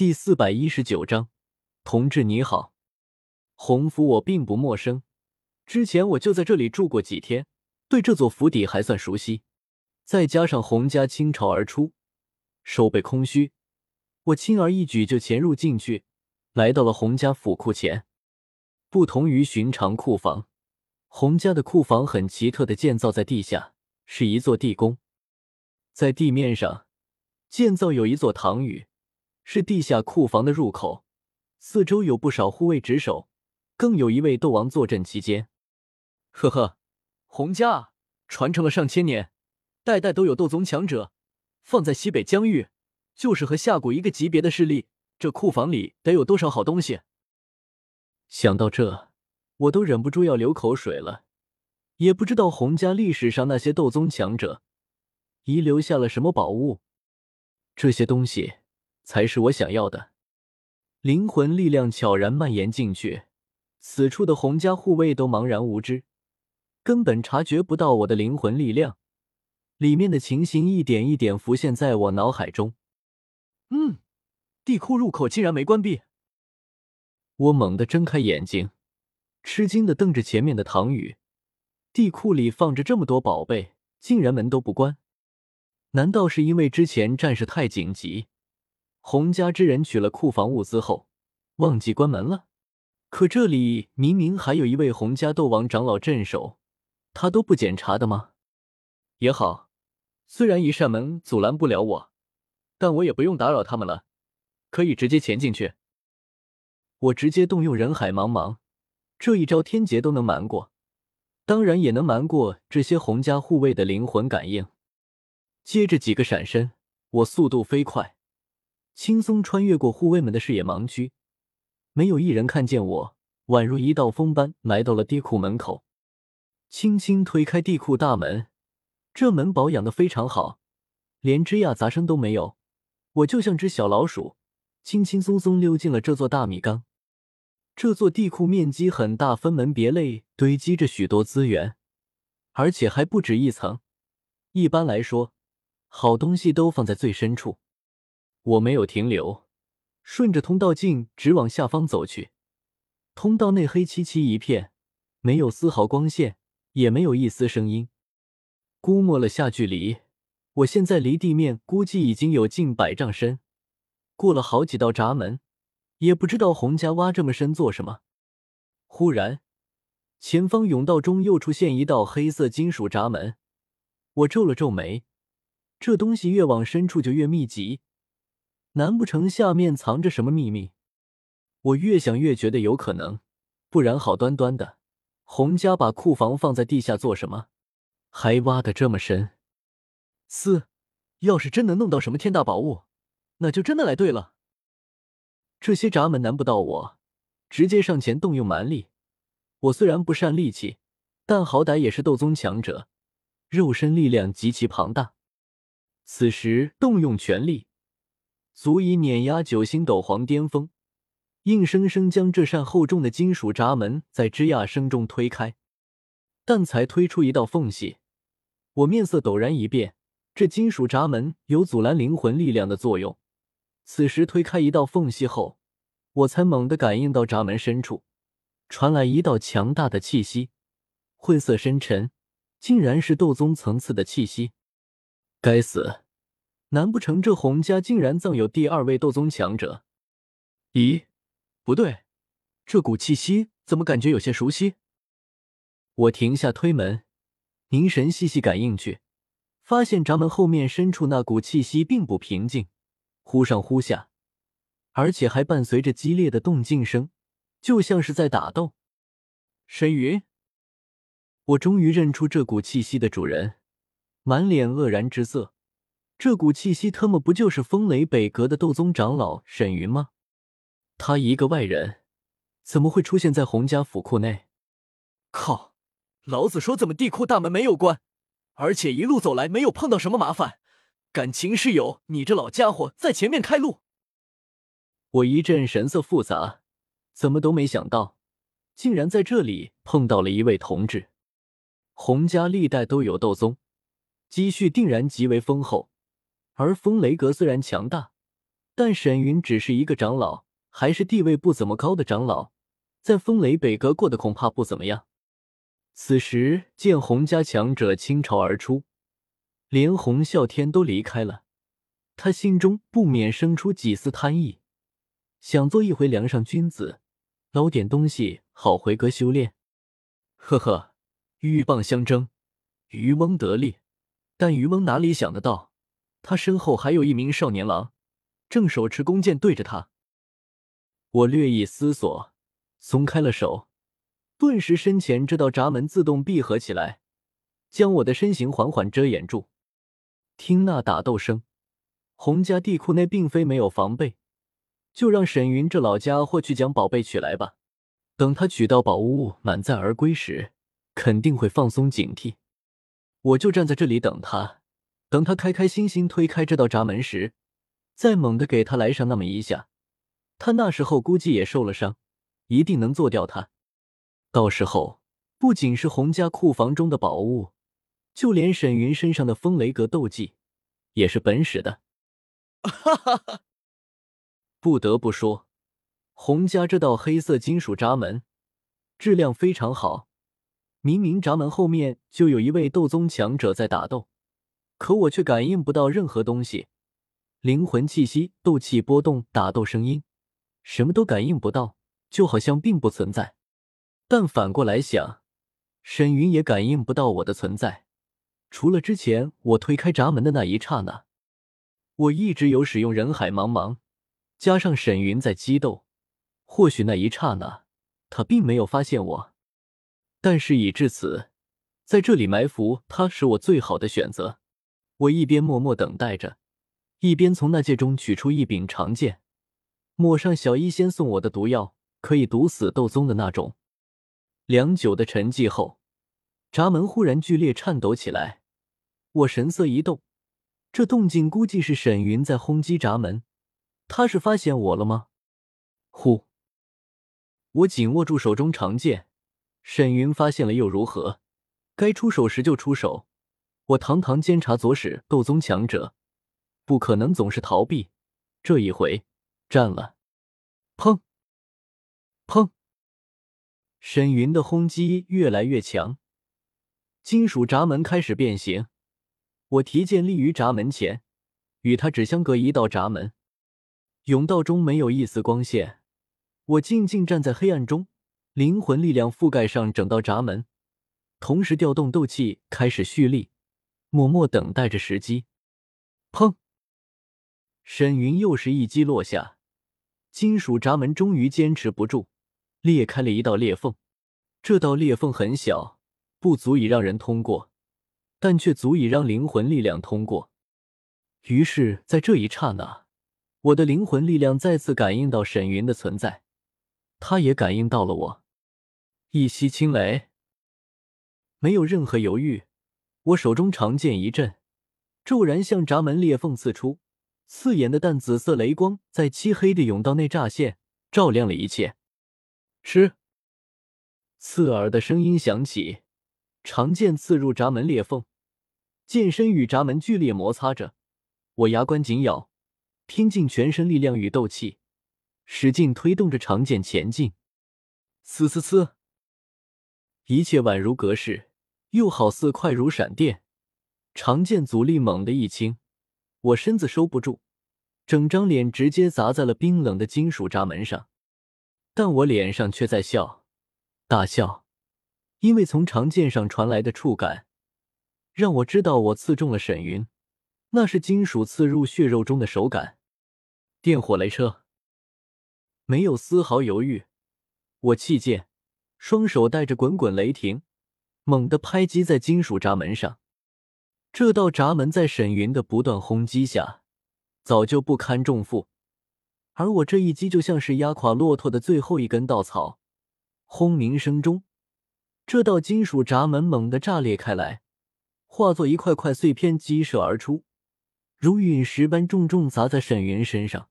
第四百一十九章，同志你好，洪府我并不陌生，之前我就在这里住过几天，对这座府邸还算熟悉。再加上洪家倾巢而出，手背空虚，我轻而易举就潜入进去，来到了洪家府库前。不同于寻常库房，洪家的库房很奇特的建造在地下，是一座地宫，在地面上。建造有一座堂宇，是地下库房的入口，四周有不少护卫值守，更有一位斗王坐镇其间。呵呵，洪家，传承了上千年，代代都有斗宗强者，放在西北疆域，就是和下古一个级别的势力。这库房里得有多少好东西？想到这，我都忍不住要流口水了。也不知道洪家历史上那些斗宗强者遗留下了什么宝物。这些东西才是我想要的。灵魂力量悄然蔓延进去，此处的洪家护卫都茫然无知，根本察觉不到我的灵魂力量。里面的情形一点一点浮现在我脑海中。嗯，地库入口竟然没关闭。我猛地睁开眼睛，吃惊的瞪着前面的唐宇。地库里放着这么多宝贝，竟然门都不关。难道是因为之前战事太紧急，洪家之人取了库房物资后忘记关门了？可这里明明还有一位洪家斗王长老镇守，他都不检查的吗？也好，虽然一扇门阻拦不了我，但我也不用打扰他们了，可以直接潜进去。我直接动用人海茫茫，这一招天劫都能瞒过，当然也能瞒过这些洪家护卫的灵魂感应。接着几个闪身，我速度飞快，轻松穿越过护卫们的视野盲区，没有一人看见我，宛如一道风般来到了地库门口，轻轻推开地库大门，这门保养的非常好，连吱呀杂声都没有，我就像只小老鼠，轻轻松松溜进了这座大米缸。这座地库面积很大，分门别类堆积着许多资源，而且还不止一层。一般来说。好东西都放在最深处，我没有停留，顺着通道径直往下方走去。通道内黑漆漆一片，没有丝毫光线，也没有一丝声音。估摸了下距离，我现在离地面估计已经有近百丈深。过了好几道闸门，也不知道洪家挖这么深做什么。忽然，前方甬道中又出现一道黑色金属闸门，我皱了皱眉。这东西越往深处就越密集，难不成下面藏着什么秘密？我越想越觉得有可能，不然好端端的，洪家把库房放在地下做什么？还挖的这么深？四，要是真能弄到什么天大宝物，那就真的来对了。这些闸门难不到我，直接上前动用蛮力。我虽然不善力气，但好歹也是斗宗强者，肉身力量极其庞大。此时动用全力，足以碾压九星斗皇巅峰，硬生生将这扇厚重的金属闸门在吱呀声中推开。但才推出一道缝隙，我面色陡然一变。这金属闸门有阻拦灵魂力量的作用。此时推开一道缝隙后，我才猛地感应到闸门深处传来一道强大的气息，晦涩深沉，竟然是斗宗层次的气息。该死！难不成这洪家竟然葬有第二位斗宗强者？咦，不对，这股气息怎么感觉有些熟悉？我停下推门，凝神细细感应去，发现闸门后面深处那股气息并不平静，忽上忽下，而且还伴随着激烈的动静声，就像是在打斗。沈云，我终于认出这股气息的主人。满脸愕然之色，这股气息特么不就是风雷北阁的斗宗长老沈云吗？他一个外人，怎么会出现在洪家府库内？靠！老子说怎么地库大门没有关，而且一路走来没有碰到什么麻烦？感情是有你这老家伙在前面开路。我一阵神色复杂，怎么都没想到，竟然在这里碰到了一位同志。洪家历代都有斗宗。积蓄定然极为丰厚，而风雷阁虽然强大，但沈云只是一个长老，还是地位不怎么高的长老，在风雷北阁过得恐怕不怎么样。此时见洪家强者倾巢而出，连洪啸天都离开了，他心中不免生出几丝贪意，想做一回梁上君子，捞点东西好回阁修炼。呵呵，鹬蚌相争，渔翁得利，但渔翁哪里想得到，他身后还有一名少年郎。正手持弓箭对着他，我略一思索，松开了手，顿时身前这道闸门自动闭合起来，将我的身形缓缓遮掩住。听那打斗声，洪家地库内并非没有防备，就让沈云这老家伙去将宝贝取来吧。等他取到宝物满载而归时，肯定会放松警惕。我就站在这里等他，等他开开心心推开这道闸门时。再猛的给他来上那么一下，他那时候估计也受了伤，一定能做掉他。到时候不仅是洪家库房中的宝物，就连沈云身上的风雷阁斗技也是本使的。哈哈哈！不得不说，洪家这道黑色金属闸门质量非常好。明明闸门后面就有一位斗宗强者在打斗，可我却感应不到任何东西。灵魂气息、斗气波动、打斗声音，什么都感应不到，就好像并不存在。但反过来想，沈云也感应不到我的存在，除了之前我推开闸门的那一刹那，我一直有使用人海茫茫，加上沈云在激斗，或许那一刹那他并没有发现我。但事已至此，在这里埋伏他是我最好的选择。我一边默默等待着。一边从那戒中取出一柄长剑，抹上小医仙送我的毒药，可以毒死斗宗的那种。良久的沉寂后，闸门忽然剧烈颤抖起来。我神色一动，这动静估计是沈云在轰击闸门。他是发现我了吗？呼！我紧握住手中长剑。沈云发现了又如何？该出手时就出手。我堂堂监察左使斗宗强者。不可能总是逃避，这一回战了！砰砰！沈云的轰击越来越强，金属闸门开始变形。我提剑立于闸门前，与他只相隔一道闸门。甬道中没有一丝光线，我静静站在黑暗中，灵魂力量覆盖上整道闸门，同时调动斗气开始蓄力，默默等待着时机。砰！沈云又是一击落下，金属闸门终于坚持不住，裂开了一道裂缝。这道裂缝很小，不足以让人通过，但却足以让灵魂力量通过。于是，在这一刹那，我的灵魂力量再次感应到沈云的存在，他也感应到了我。一袭青雷，没有任何犹豫，我手中长剑一震，骤然向闸门裂缝刺出。刺眼的淡紫色雷光在漆黑的甬道内乍现，照亮了一切。吃，刺耳的声音响起，长剑刺入闸门裂缝，剑身与闸门剧烈摩擦着。我牙关紧咬，拼尽全身力量与斗气，使劲推动着长剑前进。呲呲呲，一切宛如隔世，又好似快如闪电。长剑阻力猛地一轻。我身子收不住，整张脸直接砸在了冰冷的金属闸门上，但我脸上却在笑，大笑，因为从长剑上传来的触感，让我知道我刺中了沈云，那是金属刺入血肉中的手感。电火雷车，没有丝毫犹豫，我弃剑，双手带着滚滚雷霆，猛地拍击在金属闸门上。这道闸门在沈云的不断轰击下，早就不堪重负，而我这一击就像是压垮骆驼的最后一根稻草。轰鸣声中，这道金属闸门猛地炸裂开来，化作一块块碎片激射而出，如陨石般重重砸在沈云身上。